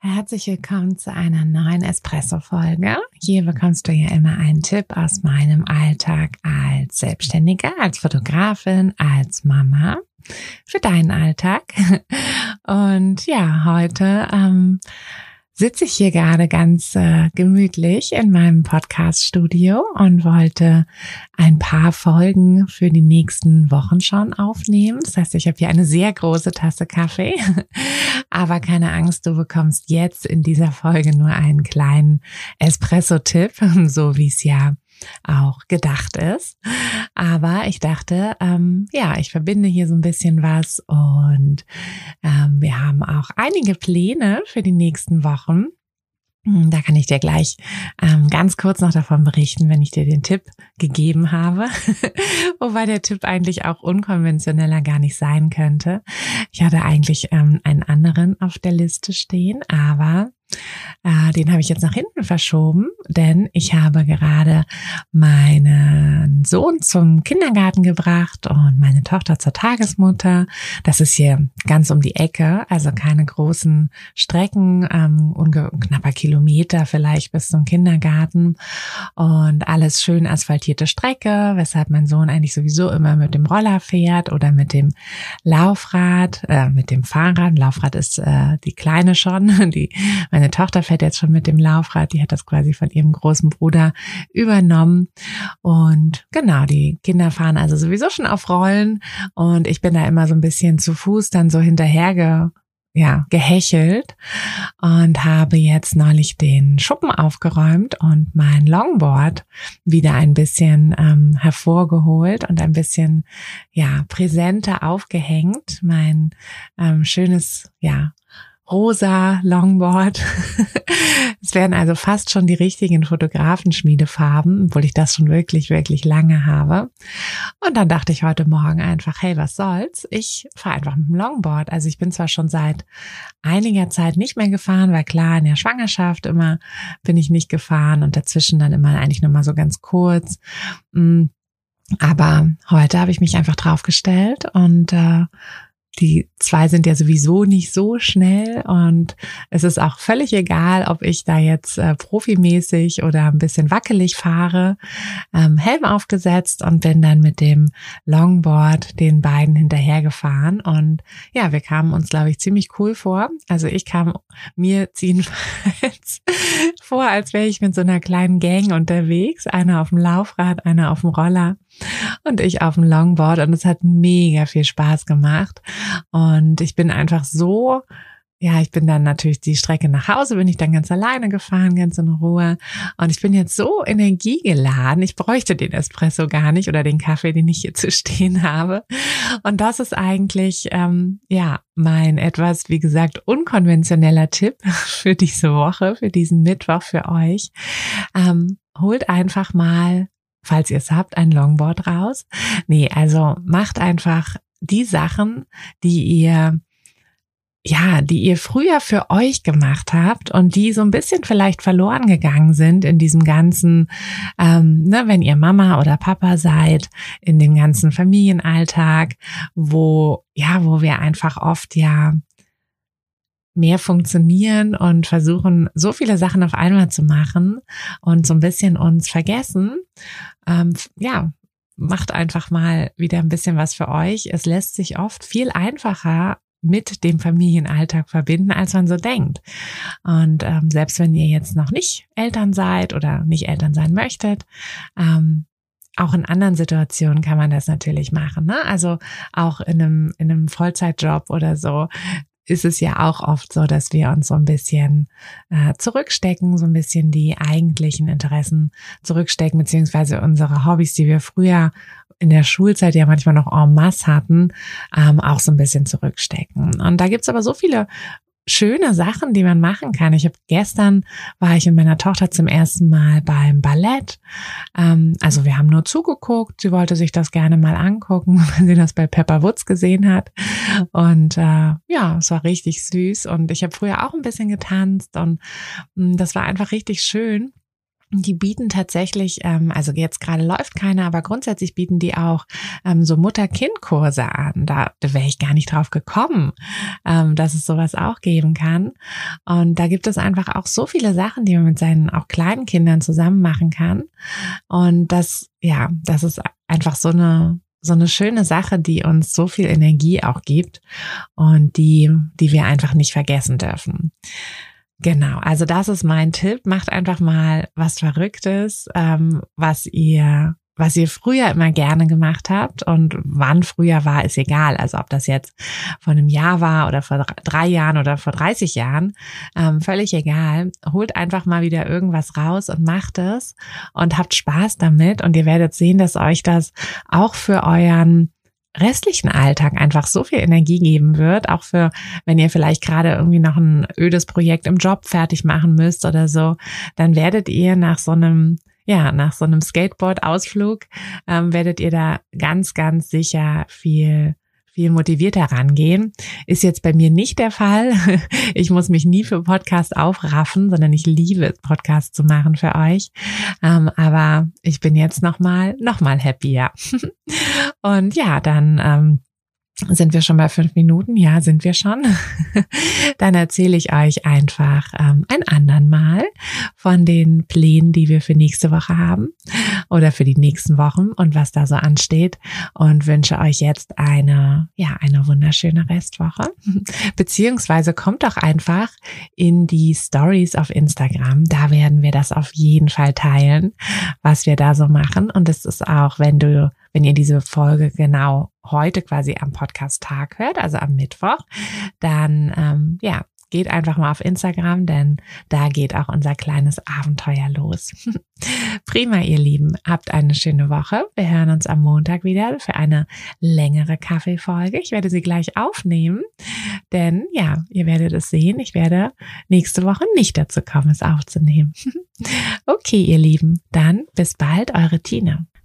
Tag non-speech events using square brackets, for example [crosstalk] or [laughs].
Herzlich willkommen zu einer neuen Espresso-Folge. Hier bekommst du ja immer einen Tipp aus meinem Alltag als Selbstständige, als Fotografin, als Mama für deinen Alltag. [laughs] Und ja, heute ähm, sitze ich hier gerade ganz äh, gemütlich in meinem Podcast-Studio und wollte ein paar Folgen für die nächsten Wochen schon aufnehmen. Das heißt, ich habe hier eine sehr große Tasse Kaffee. [laughs] Aber keine Angst, du bekommst jetzt in dieser Folge nur einen kleinen Espresso-Tipp, [laughs] so wie es ja auch gedacht ist. Aber ich dachte, ähm, ja, ich verbinde hier so ein bisschen was und ähm, wir haben auch einige Pläne für die nächsten Wochen. Hm, da kann ich dir gleich ähm, ganz kurz noch davon berichten, wenn ich dir den Tipp gegeben habe. [laughs] Wobei der Tipp eigentlich auch unkonventioneller gar nicht sein könnte. Ich hatte eigentlich ähm, einen anderen auf der Liste stehen, aber äh, den habe ich jetzt nach hinten verschoben, denn ich habe gerade meinen Sohn zum Kindergarten gebracht und meine Tochter zur Tagesmutter. Das ist hier ganz um die Ecke, also keine großen Strecken, ähm, knapper Kilometer vielleicht bis zum Kindergarten und alles schön asphaltierte Strecke, weshalb mein Sohn eigentlich sowieso immer mit dem Roller fährt oder mit dem Laufrad, äh, mit dem Fahrrad. Laufrad ist äh, die kleine schon, [laughs] die meine Tochter fährt jetzt schon mit dem Laufrad, die hat das quasi von ihrem großen Bruder übernommen. Und genau, die Kinder fahren also sowieso schon auf Rollen und ich bin da immer so ein bisschen zu Fuß dann so hinterherge ja, gehechelt und habe jetzt neulich den Schuppen aufgeräumt und mein Longboard wieder ein bisschen ähm, hervorgeholt und ein bisschen, ja, präsenter aufgehängt. Mein ähm, schönes, ja, rosa Longboard. [laughs] es werden also fast schon die richtigen Fotografenschmiedefarben, obwohl ich das schon wirklich, wirklich lange habe. Und dann dachte ich heute Morgen einfach, hey, was soll's? Ich fahre einfach mit dem Longboard. Also ich bin zwar schon seit einiger Zeit nicht mehr gefahren, weil klar, in der Schwangerschaft immer bin ich nicht gefahren und dazwischen dann immer eigentlich nur mal so ganz kurz. Mm, aber heute habe ich mich einfach draufgestellt und äh, die zwei sind ja sowieso nicht so schnell und es ist auch völlig egal, ob ich da jetzt äh, profimäßig oder ein bisschen wackelig fahre. Ähm, Helm aufgesetzt und bin dann mit dem Longboard den beiden hinterhergefahren und ja, wir kamen uns, glaube ich, ziemlich cool vor. Also ich kam mir jedenfalls [laughs] vor, als wäre ich mit so einer kleinen Gang unterwegs, einer auf dem Laufrad, einer auf dem Roller und ich auf dem Longboard und es hat mega viel Spaß gemacht und ich bin einfach so ja, ich bin dann natürlich die Strecke nach Hause, bin ich dann ganz alleine gefahren, ganz in Ruhe. Und ich bin jetzt so energiegeladen. Ich bräuchte den Espresso gar nicht oder den Kaffee, den ich hier zu stehen habe. Und das ist eigentlich, ähm, ja, mein etwas, wie gesagt, unkonventioneller Tipp für diese Woche, für diesen Mittwoch für euch. Ähm, holt einfach mal falls ihr es habt, ein Longboard raus. Nee, also macht einfach die Sachen, die ihr ja, die ihr früher für euch gemacht habt und die so ein bisschen vielleicht verloren gegangen sind in diesem ganzen, ähm, ne, wenn ihr Mama oder Papa seid, in dem ganzen Familienalltag, wo, ja, wo wir einfach oft ja mehr funktionieren und versuchen, so viele Sachen auf einmal zu machen und so ein bisschen uns vergessen. Ähm, ja, macht einfach mal wieder ein bisschen was für euch. Es lässt sich oft viel einfacher mit dem Familienalltag verbinden, als man so denkt. Und ähm, selbst wenn ihr jetzt noch nicht Eltern seid oder nicht Eltern sein möchtet, ähm, auch in anderen Situationen kann man das natürlich machen. Ne? Also auch in einem, in einem Vollzeitjob oder so ist es ja auch oft so, dass wir uns so ein bisschen äh, zurückstecken, so ein bisschen die eigentlichen Interessen zurückstecken, beziehungsweise unsere Hobbys, die wir früher in der Schulzeit ja manchmal noch en masse hatten, ähm, auch so ein bisschen zurückstecken. Und da gibt's aber so viele schöne Sachen, die man machen kann. Ich habe gestern war ich mit meiner Tochter zum ersten Mal beim Ballett. Ähm, also wir haben nur zugeguckt. Sie wollte sich das gerne mal angucken, [laughs] wenn sie das bei Pepper Woods gesehen hat. Und äh, ja, es war richtig süß. Und ich habe früher auch ein bisschen getanzt und mh, mm, das war einfach richtig schön. Die bieten tatsächlich, ähm, also jetzt gerade läuft keiner, aber grundsätzlich bieten die auch ähm, so Mutter-Kind-Kurse an. Da, da wäre ich gar nicht drauf gekommen, ähm, dass es sowas auch geben kann. Und da gibt es einfach auch so viele Sachen, die man mit seinen auch kleinen Kindern zusammen machen kann. Und das, ja, das ist einfach so eine so eine schöne Sache, die uns so viel Energie auch gibt und die, die wir einfach nicht vergessen dürfen. Genau, also das ist mein Tipp. Macht einfach mal was Verrücktes, ähm, was ihr was ihr früher immer gerne gemacht habt und wann früher war, ist egal. Also ob das jetzt vor einem Jahr war oder vor drei Jahren oder vor 30 Jahren, ähm, völlig egal. Holt einfach mal wieder irgendwas raus und macht es und habt Spaß damit und ihr werdet sehen, dass euch das auch für euren restlichen Alltag einfach so viel Energie geben wird, auch für, wenn ihr vielleicht gerade irgendwie noch ein ödes Projekt im Job fertig machen müsst oder so, dann werdet ihr nach so einem ja, nach so einem Skateboard-Ausflug ähm, werdet ihr da ganz, ganz sicher viel viel motivierter rangehen. Ist jetzt bei mir nicht der Fall. [laughs] Ich muss mich nie für Podcast aufraffen, sondern ich liebe es, Podcast zu machen für euch. Ähm, aber ich bin jetzt nochmal, nochmal happier. [laughs] Und ja, dann ähm, sind wir schon bei fünf Minuten? Ja, sind wir schon. [laughs] Dann erzähle ich euch einfach ähm, ein andern Mal von den Plänen, die wir für nächste Woche haben oder für die nächsten Wochen und was da so ansteht und wünsche euch jetzt eine, ja, eine wunderschöne Restwoche. [laughs] Beziehungsweise kommt doch einfach in die Stories auf Instagram. Da werden wir das auf jeden Fall teilen, was wir da so machen. Und es ist auch, wenn du wenn ihr diese Folge genau heute quasi am Podcast-Tag hört, also am Mittwoch, dann ähm, ja, geht einfach mal auf Instagram, denn da geht auch unser kleines Abenteuer los. [laughs] Prima, ihr Lieben. Habt eine schöne Woche. Wir hören uns am Montag wieder für eine längere Kaffeefolge. Ich werde sie gleich aufnehmen, denn ja, ihr werdet es sehen. Ich werde nächste Woche nicht dazu kommen, es aufzunehmen. [laughs] okay, ihr Lieben. Dann bis bald, eure Tina.